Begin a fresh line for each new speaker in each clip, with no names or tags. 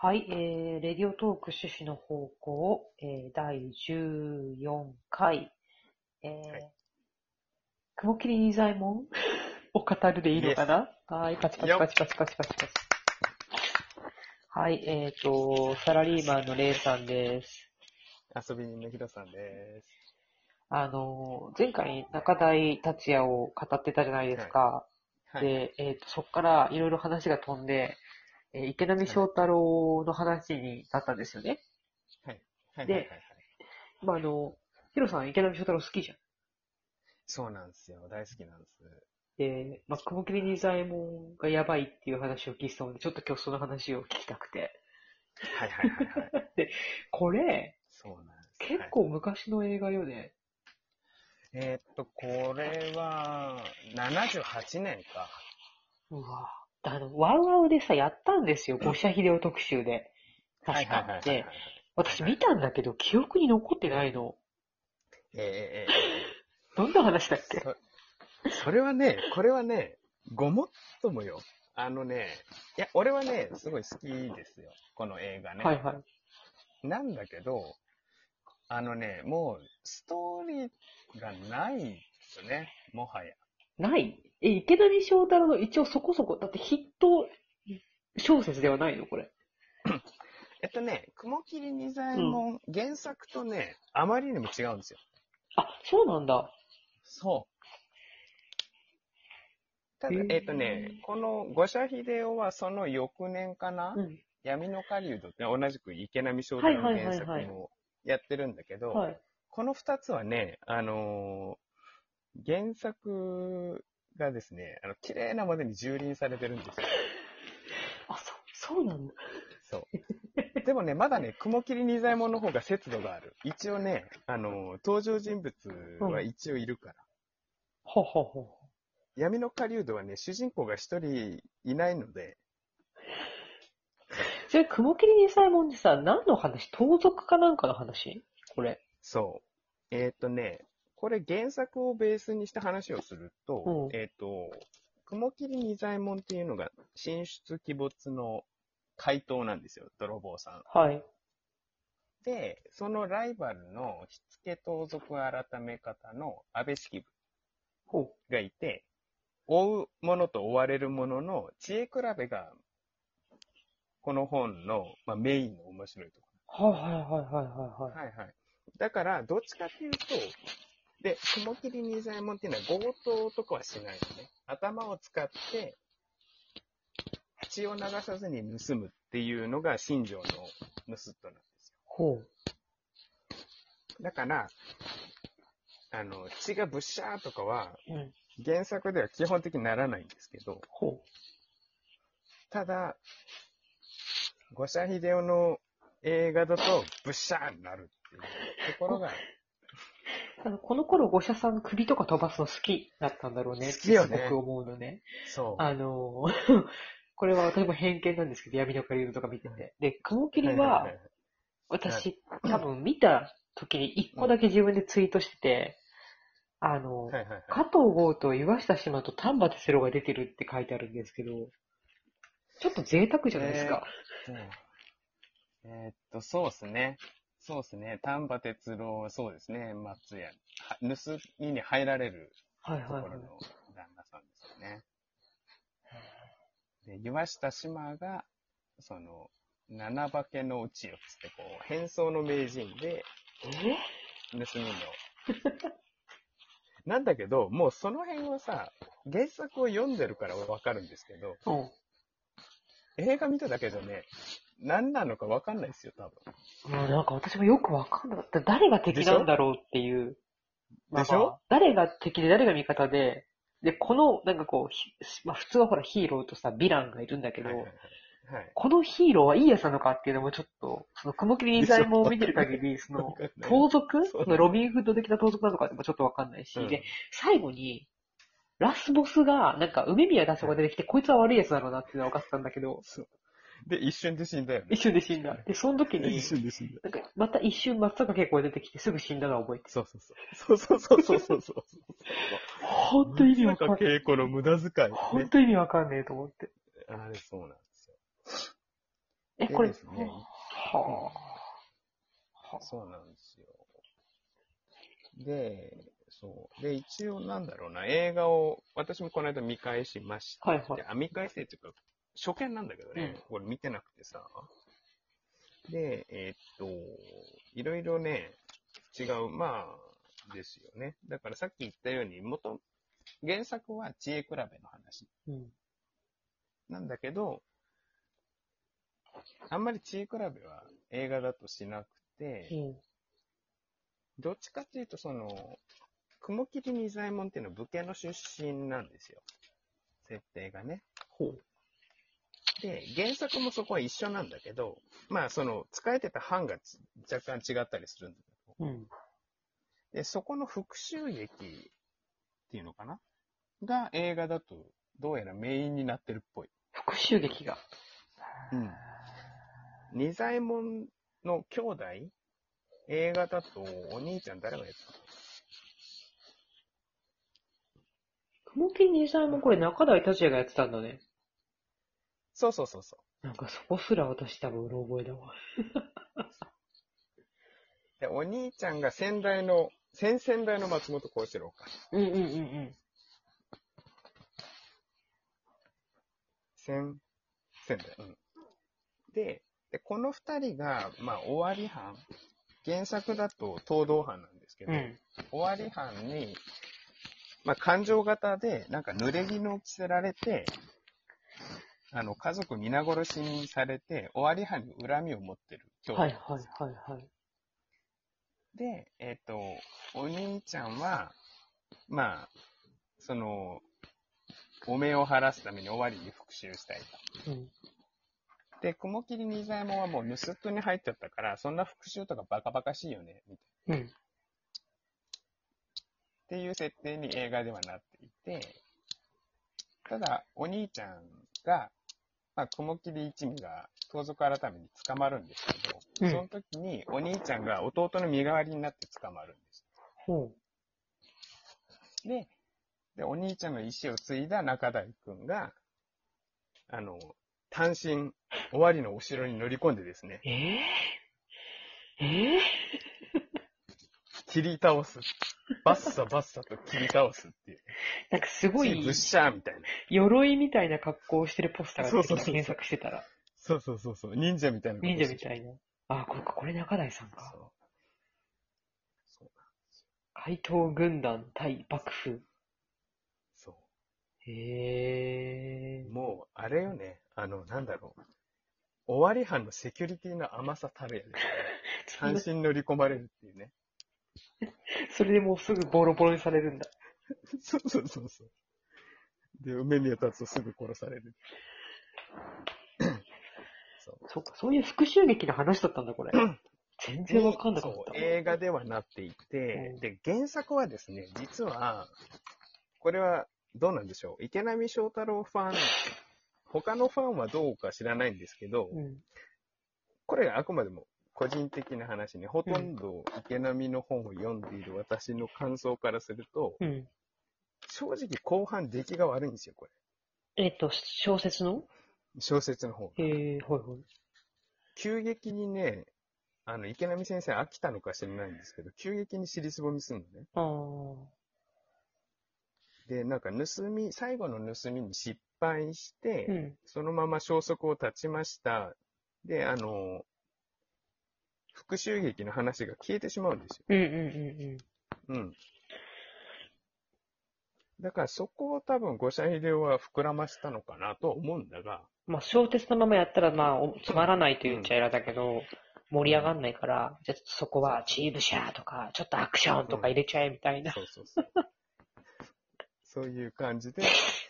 はい、えー、レディオトーク趣旨の方向、えー、第14回、えー
はい
雲霧仁左衛門？を語るでいいのかな？はい、パチパチパチパチパチパチパチ。はい、えっ、と、サラリーマンのレイさんです。
遊び人のヒロさんです。
あの、前回中台達也を語ってたじゃないですか。
はい。
で、えっ、と、そこからいろいろ話が飛んで、えー池波正太郎の話になったんですよね。
はい。はい。
で
はいはいはい。
まあ、あの、ヒロさん池波正太郎好きじゃん。
そうなんですよ。大好きなんです。
で、まあ、雲霧仁左衛門がやばいっていう話を聞いてたので、ちょっと今日その話を聞きたくて。
はいはいはいはい。
これ、
そうなんです。
結
はい
構昔の映画よね。
えーっと、これは、78年か。
うわあの、ワウワウでさ、やったんですよ。五社秀夫特集で。確か。
はいはいはいはい
で、私見たんだけど、記憶に残ってないの。
えーえーえ
どんな話だっけ？
ーそそれはね、これはね、ごもっともよ。あのね、いや、俺はね、すごい好きですよ。この映画ね。
はいはい。
なんだけど、あのね、もう、ストーリーがないんですよね、もはや。
ない？え、池波正太郎の一応そこそこ、だってヒット小説ではないのこれ。
えっとね、雲霧仁左衛門、原作とね、あまりにも違うんですよ。
あ、そうなんだ。
そう。ただ
へー、
えっとね、この五社秀夫はその翌年かな、
うん。
闇の狩人って同じく池波正太郎の原作もやってるんだけど、
はい。
この二つはね、あのー原作がですね、あの、綺麗なまでに蹂躙されてるんですよ。
あ、そ、そうなんだ。
そう。でもね、まだね、雲霧仁左衛門の方が節度がある。一応ね、あのー登場人物は一応いるから。
ほほほ。
闇の狩人はね、主人公が一人いないので、
それ、雲霧仁左衛門ってさ、何の話？盗賊かなんかの話？これ。
そう。えっ、とね、これ原作をベースにした話をすると、
うん
えっ、と、雲霧仁左衛門っていうのが神出鬼没の怪盗なんですよ、泥棒さん。
はい。
で、そのライバルの火付盗賊改め方の安倍式部
ほ
がいて、追う者と追われる者の知恵比べが、この本の、まあ、メインの面白いところ。
う。はいはいはいはいはいはい。
はいはい。だから、どっちかっていうと、で、雲霧仁左衛門っていうのは強盗とかはしないのね。頭を使って、血を流さずに盗むっていうのが新庄の盗人なんです
ほう。
よ。だから、あの、血がブッシャーとかは、
うん。
原作では基本的にならないんですけど、
ほ
ただ、五社秀夫の映画だと、ブッシャーになるっていうところが、
う。あの、この頃、五社さん首とか飛ばすの好きだったんだろうね。ってすごく思うのね。
そう。
あの、これは私も偏見なんですけど、闇の狩人とか見てて。で、雲霧
はい
は私、多分見た時に一個だけ自分でツイートしてて、あの。加藤剛と岩下志麻と丹波哲郎が出てるって書いてあるんですけど、ちょっと贅沢じゃないですか。
えーっと、そうですね。そうですね。丹波哲郎、そうですね。松屋。は盗みに入られる
はいはいはい。
ところの旦那さんですよね。で、岩下志麻が、その、七化けのうちよっつって、こう、変装の名人で、
え？
盗みの。なんだけど、もうその辺はさ、原作を読んでるからわかるんですけど、
うん。
映画見ただけじゃね、何なのかわかんないですよ、多分。
もうなんか私もよくわかんなかった。誰が敵なんだろうっていう。
でしょ？
まあまあ誰が敵で誰が味方で、で、この、なんかこうひ、まあ普通はほらヒーローとさ、ヴィランがいるんだけど、
はいはいはい。はい。
このヒーローはいいやつなのかっていうのもちょっと、その雲霧仁左衛門を見てる限り、その盗賊？
そう。
そのロビンフッド的な盗賊なのかってもちょっとわかんないし、
うん。
で、最後に、ラスボスが、なんか、梅宮達夫が出てきて、こいつは悪いやつだろうなっていうのは分かってたんだけど、
そうで、一瞬で死んだよね。
一瞬で死んだ。で、その時に
一、瞬で死んだ。
なんか、また一瞬松坂慶子が出てきて、すぐ死んだのは覚えてる。
そうそうそう。そうそうそうそうそう。
ほんと意味わかん
松
ない。
坂慶子の無駄遣い、ね。
ほんと意味わかんねえと思って。
あれそうなんですよ。
え、これ、
でですね
はあ。は
そうなんですよ。で、そう。で、一応なんだろうな、映画を、私もこの間見返しまして、
はいはい
であ見返してっていうか、初見なんだけどね、これ見てなくてさ。で、えーっと、いろいろね、違う、まあ、ですよね。だからさっき言ったように、元、原作は知恵比べの話
うん。
なんだけど、あんまり知恵比べは映画だとしなくて、
うん。
どっちかっていうと、その、雲霧仁左衛門っていうのは武家の出身なんですよ。設定がね。
ほう。
で、原作もそこは一緒なんだけど、まあ、その、使えてた版がつ若干違ったりするんだけど、
うん。
で、そこの復讐劇っていうのかな？が映画だと、どうやらメインになってるっぽい。
復讐劇が。
うん。仁左衛門の兄弟？映画だと、お兄ちゃん誰がやってたの？
雲木兄さんもこれ中台達也がやってたんだね。
そうそうそうそう。
なんかそこすら私多分うろ覚えだわ。
で、お兄ちゃんが先代の、先々代の松本幸四郎か。
うんうんうんうん。
先、先代。うん。で、でこの二人が、まあ、終わり班。原作だと東道班なんですけど、
うん。
終わり班に、まあ、感情型で、なんか濡れ衣を着せられて、あの、家族皆殺しにされて、終わり班に恨みを持ってる兄弟
はいはいはいはい。
で、えっ、と、お兄ちゃんは、まあ、その、お目を晴らすために終わりに復讐したいと。
うん。
で、雲霧仁左衛門はもう盗っ人に入っちゃったから、そんな復讐とかバカバカしいよね、みたいな。
うん。
っていう設定に映画ではなっていて、ただ、お兄ちゃんが、まあ、雲霧一味が盗賊改めに捕まるんですけど、
うん
その時にお兄ちゃんが弟の身代わりになって捕まるんです。
ほ
で、で、お兄ちゃんの意思を継いだ中台くんが、あの、単身、終わりのお城に乗り込んでですね、
う。えぇ、え
切り倒す。バッサバッサと切り倒すっていう。
ぇ、なんかすごい
ぶっしゃーみたいな。
鎧みたいな格好をしてるポスターが出てきた
そうそうそう
検索してたら。
そうそうそうそう。忍者みたいなこと
忍者みたいな。あ、これか、これ中台さんか。
そう。そう。
怪盗軍団対幕府。
そ
へ
う。もう、あれよね。あの、なんだろう。終わり班のセキュリティの甘さたるやで、ね。単
ー。
身乗り込まれるっていうね。
それでもうすぐボロボロにされるんだ。
そうそうそうそう。で、梅宮達夫すぐ殺される。そう。
そうか、そういう復讐劇の話だったんだ、これ。全然わかんなかっ
そう
た。
映画ではなっていて、
うん
で、原作はですね、実は、これはどうなんでしょう。池波正太郎ファン、他のファンはどうか知らないんですけど、
うん。
これあくまでも個人的な話ね、ほとんど池波の本を読んでいる私の感想からすると、
うん。
正直後半出来が悪いんですよ、これ。
えっと、小説の？
小説の方。
へえ、はいはい。
急激にね、あの、池波先生飽きたのか知らないんですけど、急激に尻すぼみするのね。
あ
で、なんか盗み、最後の盗みに失敗して、
あ。うん。
そのまま消息を絶ちました。で、あの、復讐劇の話が消えてしまうんですよ。
うんうんうん
うん。だからそこを多分、五社秀夫は膨らましたのかなとは思うんだが、
うん。まあ、小説のままやったら、まあ、おつまらないと言っちゃ嫌だけど、盛り上がんないから、じゃあそこはチーブシャーとか、ちょっとアクションとか入れちゃえみたいな。
そうそうそう。そういう感じで、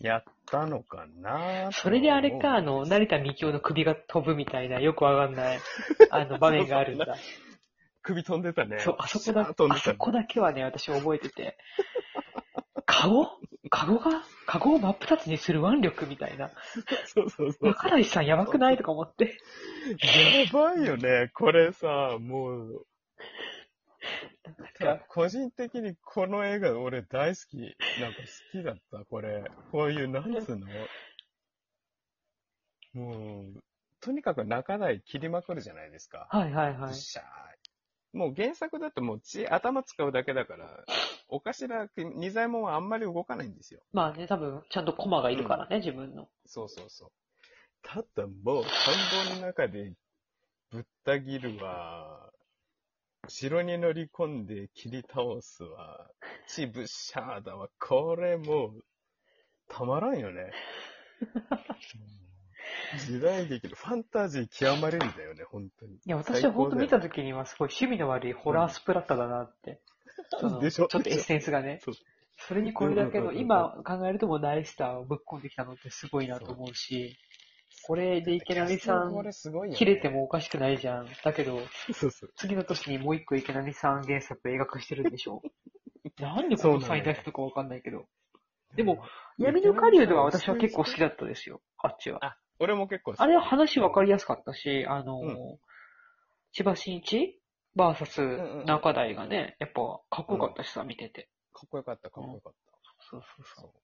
やったのかな
それであれか、あの、成田美京の首が飛ぶみたいな、よくわかんない、あの、場面があるんだ。
首飛んでたね。
そう、あそこだ、あそこだけはね、私覚えてて、カゴカゴが？カゴを真っ二つにする腕力みたいな。
そうそうそう。
中台さんやばくない？とか思って。
やばいよね。これさ、もう、
なんか
個人的にこの映画俺大好き。なんか好きだった、これ。こういう、なんつうの？もう、とにかく中台切りまくるじゃないですか。
はいはいはい。
ブシャーもう原作だともう血、頭使うだけだから、お頭、二左衛門はあんまり動かないんですよ。
まあね、多分、ちゃんとコマがいるからね、自分の。
そうそうそう。ただもう、田んぼの中でぶった切るわ、城に乗り込んで切り倒すわ、血ブシャーだわ、これもう、たまらんよね。時代劇のファンタジー極まれるんだよね、本当に。
いや、私は本当見た時にはすごい趣味の悪いホラースプラッタだなって。その
でしょ？
ちょっとエッセンスがね。
そ
れにこれだけの、
うんうんうんうん。
今考えるともうナイスターをぶっ込んできたのってすごいなと思うし、これで池波さん
これすごいよね
切れてもおかしくないじゃん。だけど、
そうそう。
次の年にもう一個池波さん原作映画化してるんでしょ？なんでこのサイン出すのかわかんないけど。でも、闇の狩人は私は結構好きだったですよ。あっちは。
あ、俺も結構好き
あれは話わかりやすかったし、あの、
うん
千葉真一？バーサス中台がね、やっぱかっこよかったしさ、見てて。
かっこよかった、かっこよかった。
そうそうそ
そう。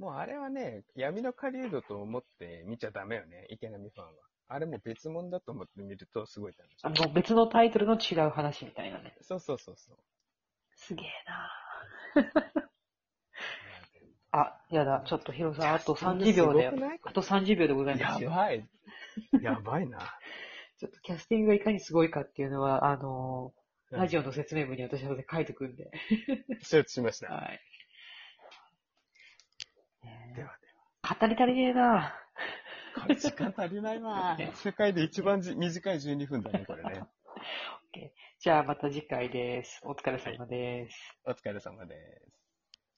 もうあれはね、闇の狩人と思って見ちゃダメよね、池波ファンは。あれも別物だと思って見るとすごい楽しい。
あの、別のタイトルの違う話みたいなね。
そうそうそうそう。
すげえな あ、やだ、ちょっとヒロさん、あと30秒で、あと30秒でございま
や
すよ。
ばい。やばいな。
ちょっとキャスティングがいかにすごいかっていうのは、あの、ラジ
オ。
オの説明文に私は書いてくんで。
承知しました。
はい。ねえ
では
語り足りねえな
では。時間足りないわ。世界で一番じ短い12分だね、これね。
じゃあまた次回です。お疲れ様です。
お疲れ様です。